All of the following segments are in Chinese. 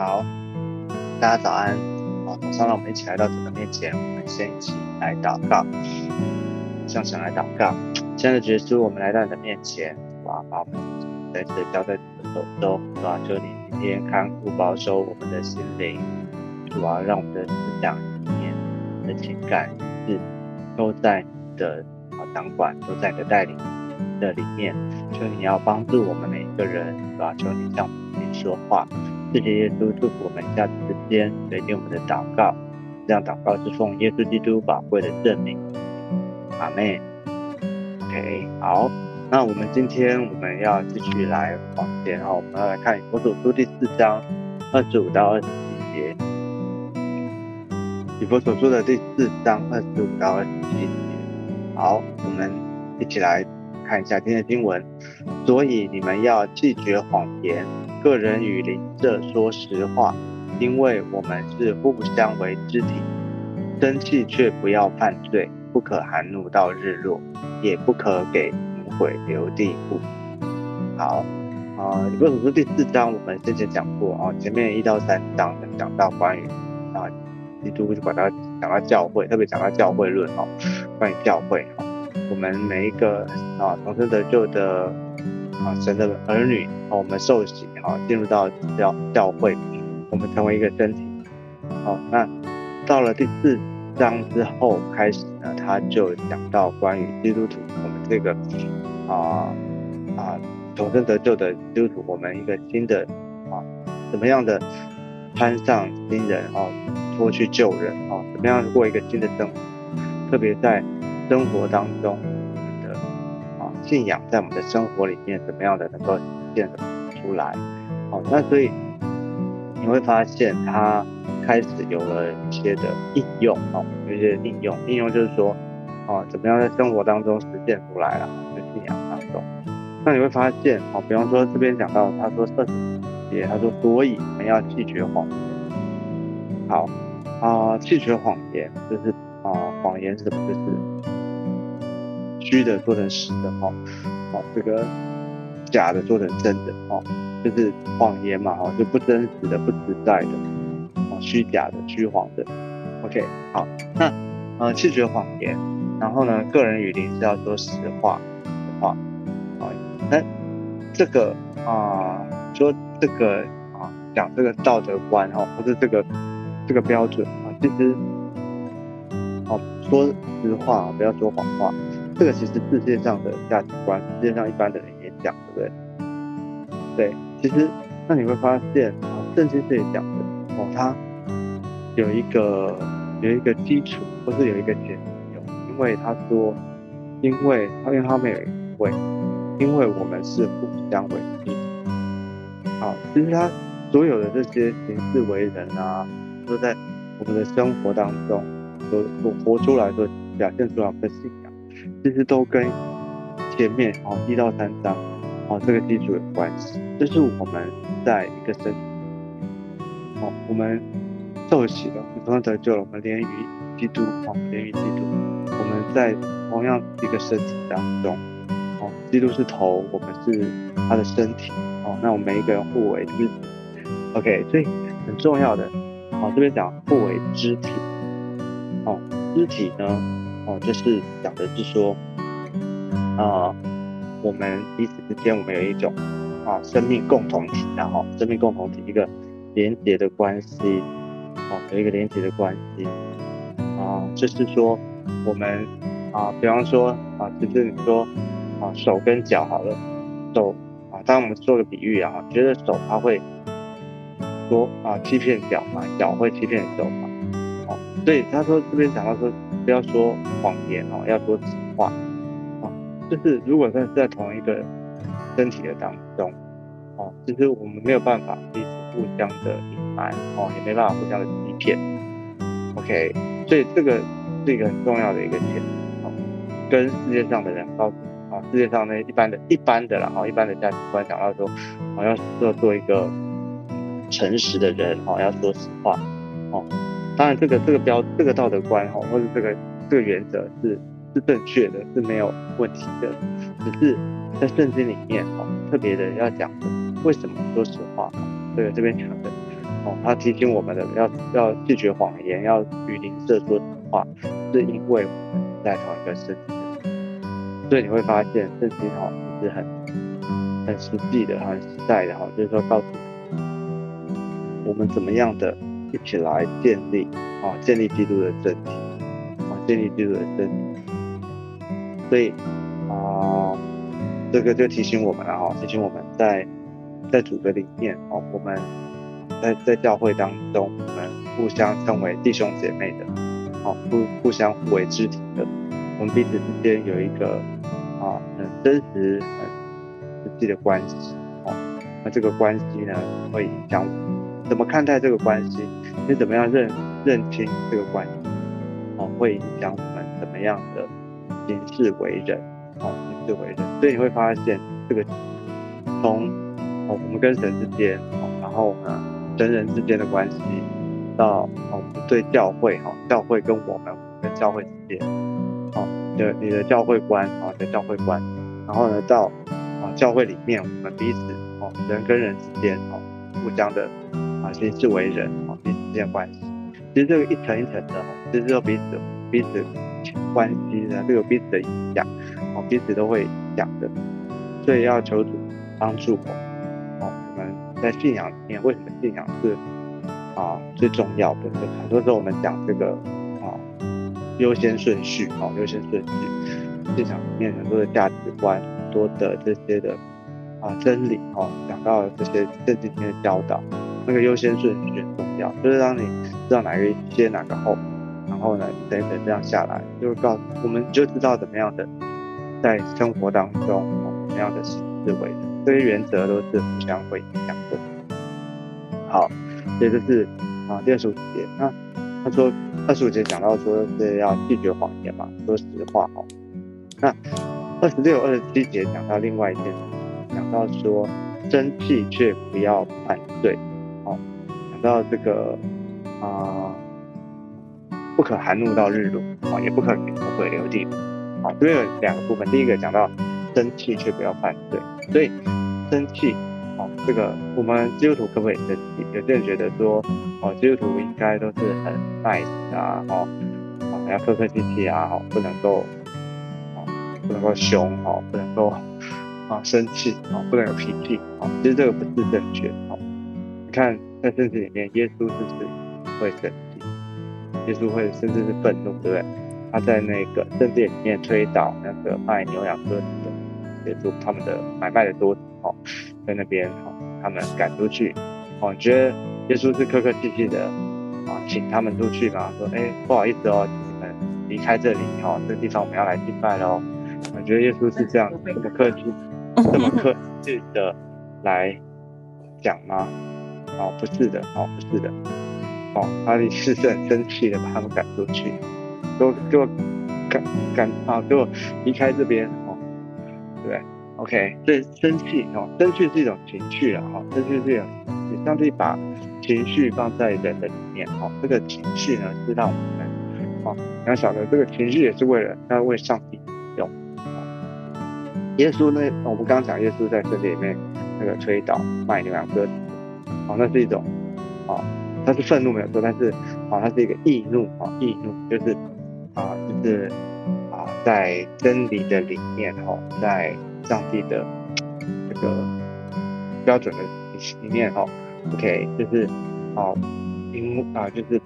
好，大家早安。好，早上让我们一起来到主的面前，我们先一起来祷告，向神来祷告。亲爱的耶稣，我们来到你的面前，哇，把我们再次交在你的手中，是吧？求你今天看顾保守我们的心灵，主啊，让我们的思想、意念、的情感是都在你的啊掌管，都在你的带领的里面。求你要帮助我们每一个人，是吧？求你向我们说话。谢谢耶稣祝福我们下次之间聆听我们的祷告，这样祷告是奉耶稣基督宝贵的证明。阿妹，OK，好，那我们今天我们要继续来往前哦，我们要来看《以弗所书》第四章二十五到二十七节，《以弗所书》的第四章二十五到二十七节。好，我们一起来看一下今天的经文。所以你们要拒绝谎言。个人与邻舍说实话，因为我们是互相为肢体。生气却不要犯罪，不可含怒到日落，也不可给淫鬼留地步。好，啊，《以弗所书》第四章我们之前讲过啊，前面一到三章讲到关于啊，基督就把它讲到教会，特别讲到教会论哦，关于教会哦，我们每一个啊重生得救的。啊，神的儿女啊，我们受洗，啊，进入到教教会，我们成为一个身体。好，那到了第四章之后开始呢，他就讲到关于基督徒，我们这个啊啊重生得救的基督徒，我们一个新的啊怎么样的攀上新人哦，脱去旧人哦，怎么样过一个新的生活，特别在生活当中。信仰在我们的生活里面怎么样的能够实现出来？好，那所以你会发现它开始有了一些的应用哦，有一些应用，应用就是说，哦，怎么样在生活当中实现出来了？在信仰当中，那你会发现，哦，比方说这边讲到，他说设置节，他说所以我们要拒绝谎言。好啊，拒绝谎言就是啊，谎言是什么？就是。虚的做成实的哈，哦，这个假的做成真的哦，就是谎言嘛哈，就不真实的、不实在的，哦，虚假的、虚谎的。OK，好，那呃，拒绝谎言，然后呢，个人语灵是要说实话，实话，啊，那这个啊，说这个啊，讲这个道德观哈，或者这个这个标准啊，其实，哦，说实话，不要说谎话。这个其实世界上的价值观，世界上一般的人也讲，对不对？对，其实那你会发现啊，圣经这里讲的哦，它有一个有一个基础，或是有一个前提，因为他说，因为他因为他们有一位，因为我们是互相为基础。好，其实他所有的这些行事为人啊，都在我们的生活当中所所活出来的表现出来的性。其实都跟前面哦一到三章哦这个基础有关系，就是我们在一个身体哦我们受洗了，同样得救了，我们连于基督哦连于基督，我们在同样一个身体当中哦，基督是头，我们是他的身体哦，那我们每一个人互为肢体，OK，所以很重要的哦这边讲互为肢体。哦肢体呢。哦，就是讲的是说，啊，我们彼此之间，我们有一种啊生命共同体，然后生命共同体一个连接的关系，哦，有一个连接的关系，啊，就是说我们啊，比方说啊，就是你说啊，手跟脚好了，手啊，当我们做个比喻啊，觉得手它会说啊欺骗脚嘛，脚会欺骗手嘛，哦，所以他说这边讲到说。不要说谎言哦，要说实话哦。就是如果在在同一个身体的当中哦，其实我们没有办法彼此互相的隐瞒哦，也没办法互相的欺骗。OK，所以这个是一个很重要的一个点哦。跟世界上的人告诉啊，世界上那一般的一般的然后一般的价值观讲到说，我要做做一个诚实的人哦，要说实话哦。当然，这个这个标这个道德观哈，或者这个这个原则是是正确的，是没有问题的。只是在圣经里面哈，特别的要讲的，为什么说实话？这个这边讲的哦，他提醒我们的要要拒绝谎言，要与邻舍说实话，是因为我们在同一个身体，所以你会发现圣经哈其实很很实际的，很实在的哈，就是说告诉我们怎么样的一起来建立啊，建立基督的身体啊，建立基督的身体，所以啊，这个就提醒我们了哈，提醒我们在在主的里面哦，我们。在在教会当中，我们互相称为弟兄姐妹的，好，互互相互为肢体的，我们彼此之间有一个啊很真实、很实际的关系，哦，那这个关系呢，会影响怎么看待这个关系，你怎么样认认清这个关系，哦，会影响我们怎么样的行事为人，哦，行事为人，所以你会发现这个从哦我们跟神之间，哦，然后呢。神人之间的关系，到哦，我们对教会哈，教会跟我们跟教会之间，哦，的你的教会观啊，的教会观，然后呢，到啊教会里面，我们彼此哦，人跟人之间哦，互相的啊行事为人哦，彼此之间关系，其实这个一层一层的，其实都彼此彼此关系的，都有彼此的影响，哦，彼此都会讲的，所以要求主帮助我哦。我们。在信仰里面，为什么信仰是啊最重要的？很多时候我们讲这个啊优先顺序，啊优先顺序，信仰里面很多的价值观，很多的这些的啊真理，哦讲到这些圣经里面的教导，那个优先顺序很重要，就是当你知道哪个先哪个后，然后呢等等这样下来，就告我们就知道怎么样的在生活当中怎么样的行事为人。这些原则都是互相会影响的。好，接着是啊第二十五节，那他说二十五节讲到说是要拒绝谎言嘛，说实话哦。那二十六、二十七节讲到另外一件事，讲到说生气却不要犯罪，到这个啊不可含怒到日落，啊也不可给魔鬼留地，啊，这边有两个部分，第一个讲到生气却不要犯罪。所以生气，哦，这个我们基督徒可不可以生气？有些人觉得说，哦，基督徒应该都是很 nice 啊，哦，哦，要客客气气啊，哦，不能够，哦，不能够凶，哦，不能够啊生气，哦，不能有脾气，啊，其实这个不是正确，啊，你看在圣经里面，耶稣是会生气，耶稣会甚至是愤怒，对不对？他在那个圣殿里面推倒那个卖牛羊鸽子的。协助他们的买卖的多哦，在那边哦，他们赶出去哦，你觉得耶稣是客客气气的啊，请他们出去嘛，说哎不好意思哦，你们离开这里哦，这个地方我们要来敬拜喽。我觉得耶稣是这样这么客气，这么客气的来讲吗？哦，不是的，哦，不是的，哦，他是是很生气的把他们赶出去，就就赶赶啊，给我离开这边。哦对，OK，这生气哦，生气是一种情绪了哈，生气是一种，你上帝把情绪放在人的里面哦，这个情绪呢是让我们，哦，你要晓得这个情绪也是为了要为上帝用。耶稣呢，我们刚讲耶稣在圣经里面那个推倒卖牛羊鸽哦，那是一种，哦，他是愤怒没有错，但是，哦，他是一个易怒，哦，易怒就是，啊，就是。啊在真理的里面，哈，在上帝的这个标准的里面，哈，OK，就是哦，因啊，就是，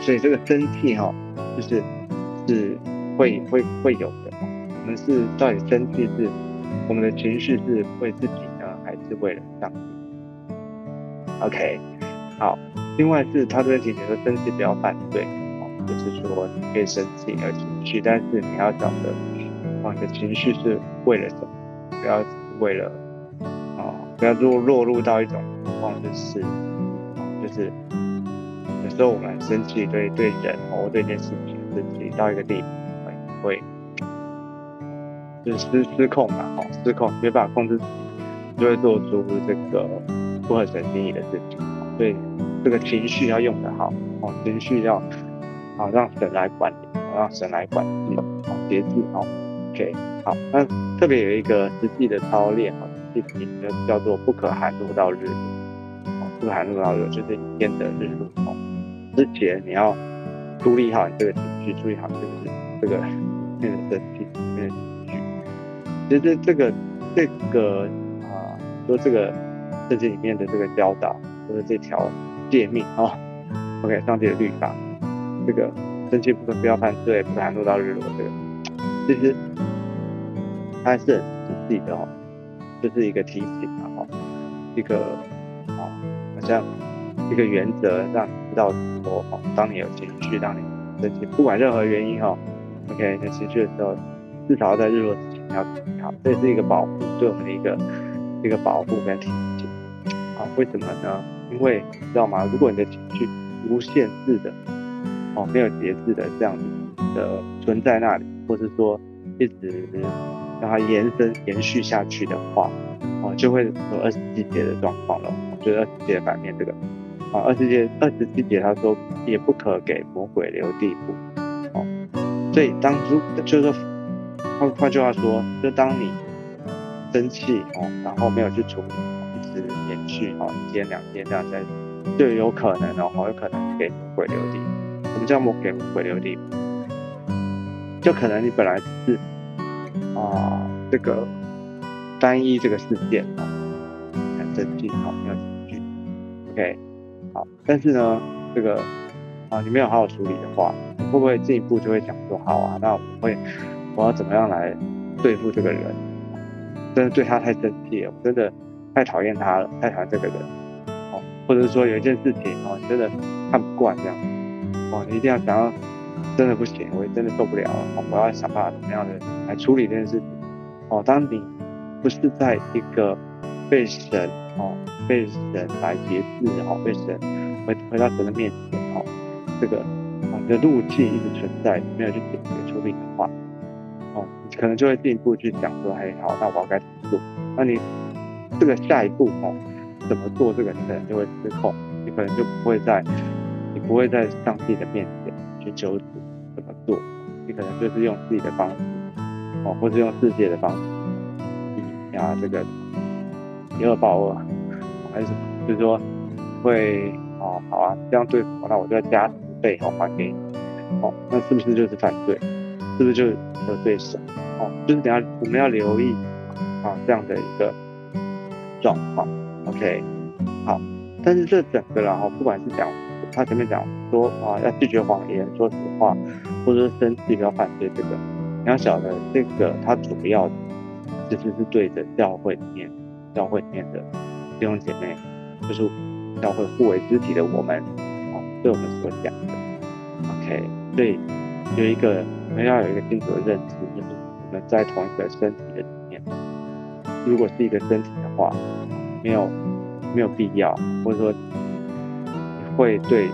所以这个生气，哈，就是是会会会有的。我们是到底生气是我们的情绪是为自己呢，还是为了上帝？OK，好，另外是他这边提醒说，生气不要犯罪。就是说，你可以生气而情绪，但是你要找的，啊，你的情绪是为了什么？不要为了，啊，不要落落入到一种情况，就是，就是有时候我们生气对对人或对一件事情生气到一个地步，会就是失失控嘛，哦，失控没办法控制自己，就会做出这个不合神心意的事情。所以这个情绪要用得好，哦，情绪要。好，让神来管理，好，让神来管理，好，节制，好，OK，好，那特别有一个实际的操练，哈，实际的叫做不可含怒到日落，不含怒到热，就是一天的日落哦。之前你要处理好你这个情绪，处理好这个这个面的生气、面的情绪。其实这个这个啊，说这个圣经里面的这个教导，或者这条诫命哦，OK，上帝的律法，这个生气不可不要犯罪，不含怒到日落，这个。其实它是很实际的哦，就是一个提醒啊，一个啊，好像一个原则，让你知道说，哦，当你有情绪，当你生气，不管任何原因哦，OK，有情绪的时候，至少要在日落之前要处理好，这也是一个保护，对我们的一个一个保护跟提醒啊。为什么呢？因为你知道吗？如果你的情绪无限制的，哦，没有节制的这样子的存在那里，或是说一直让它延伸延续下去的话，哦，就会有二十七节的状况了。就是二十节反面这个，啊，二十节二十七节他说也不可给魔鬼留地步，哦，所以当如就是说换换句话说，就当你生气哦，然后没有去处理，延续哦一天两天这样在，就有可能哦，有可能给魔鬼留地。什么叫魔给鬼留地？就可能你本来是啊这个单一这个事件啊很生气好没有情绪，OK 好，但是呢这个啊你没有好好处理的话，你会不会进一步就会想说好啊，那我会我要怎么样来对付这个人？真的对他太生气了，我真的太讨厌他了，太讨厌这个人哦，或者是说有一件事情哦，真的看不惯这样哦，你一定要想要。真的不行，我也真的受不了了。我要想办法怎么样的来处理这件事情。哦，当你不是在一个被神哦被神来节制哦被神回回到神的面前哦，这个啊你的怒气一直存在，没有去解决处理的话，哦，你可能就会进一步去讲说，嘿，好，那我要该怎么做？那你这个下一步哦怎么做？这个你可能就会失控，你可能就不会在你不会在上帝的面前去求助。怎么做？你可能就是用自己的方式，哦，或是用世界的方式，啊，这个以恶报恶，还是什么？就是说会，哦，好啊，这样对付，那我就要加十倍，哦，还给你，哦，那是不是就是犯罪？是不是就是得罪神？哦，就是等下我们要留意啊这样的一个状况，OK，好，但是这整个然后不管是讲。他前面讲说啊，要拒绝谎言，说实话，或者说生气不要犯罪。这个你要晓得，这个他主要其实是对着教会里面、教会里面的弟兄姐妹，就是教会互为肢体的我们，哦，对我们所讲的。OK，所以有一个我们要有一个清楚的认知，就是我们在同一个身体的，如果是一个身体的话，没有没有必要，或者说。会对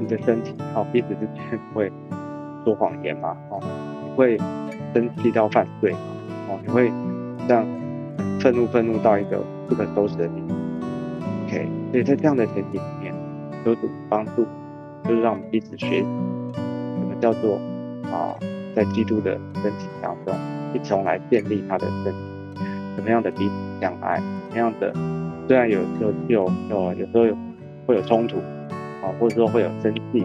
你的身体，好彼此之间会说谎言嘛？哦，你会生气到犯罪？哦，你会这样愤怒愤怒到一个不可收拾的地步？OK，所以在这样的前提里面，有主帮助，就是让我们彼此学习，什么叫做啊，在基督的身体当中，一同来建立他的身体，什么样的彼此相爱，什么样的虽然有有有有有时候。会有冲突啊，或者说会有生气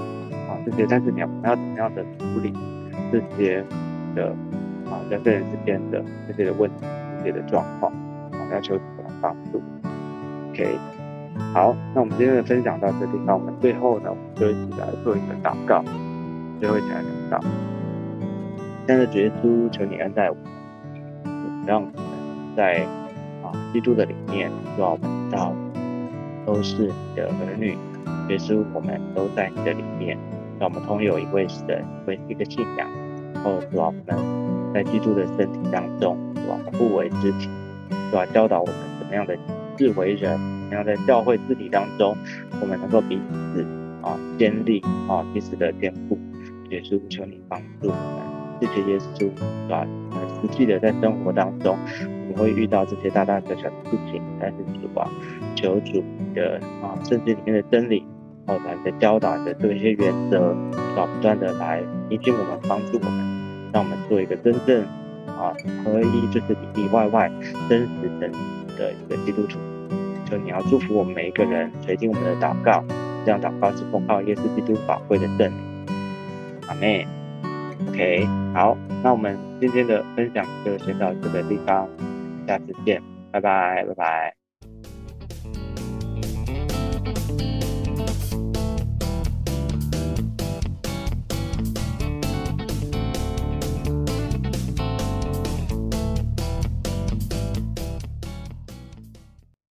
啊这些，但是你要你要怎么样的处理这些的啊人跟人之间的这些的问题、这些的状况啊，要求主来帮助。OK，好，那我们今天的分享到这地方，我们最后呢，我们就一起来做一个祷告，最后一起来祷告。现在主耶稣，求你恩待我，让我在啊基督的里面，让我们到。都是你的儿女，耶稣，我们都在你的里面，让我们同有一位神，为一个信仰，然后主啊，我们在基督的身体当中，主啊，互为肢体，主啊，教导我们怎么样的自为人，怎么样在教会肢体当中，我们能够彼此啊坚立啊彼此的坚固。耶稣，求你帮助我们，谢谢耶稣，主啊，实际的在生活当中，会遇到这些大大小小的事情，但是主啊。求主的啊，圣经里面的真理，哦，来的教导的这一些原则，要不断的来引领我们，帮助我们，让我们做一个真正啊合一，就是里里外外真实真的一个基督徒。求你要祝福我们每一个人，垂听我们的祷告，这样祷告是奉靠耶稣基督宝贵的圣名。阿妹，OK，好，那我们今天的分享就先到这个地方，下次见，拜拜，拜拜。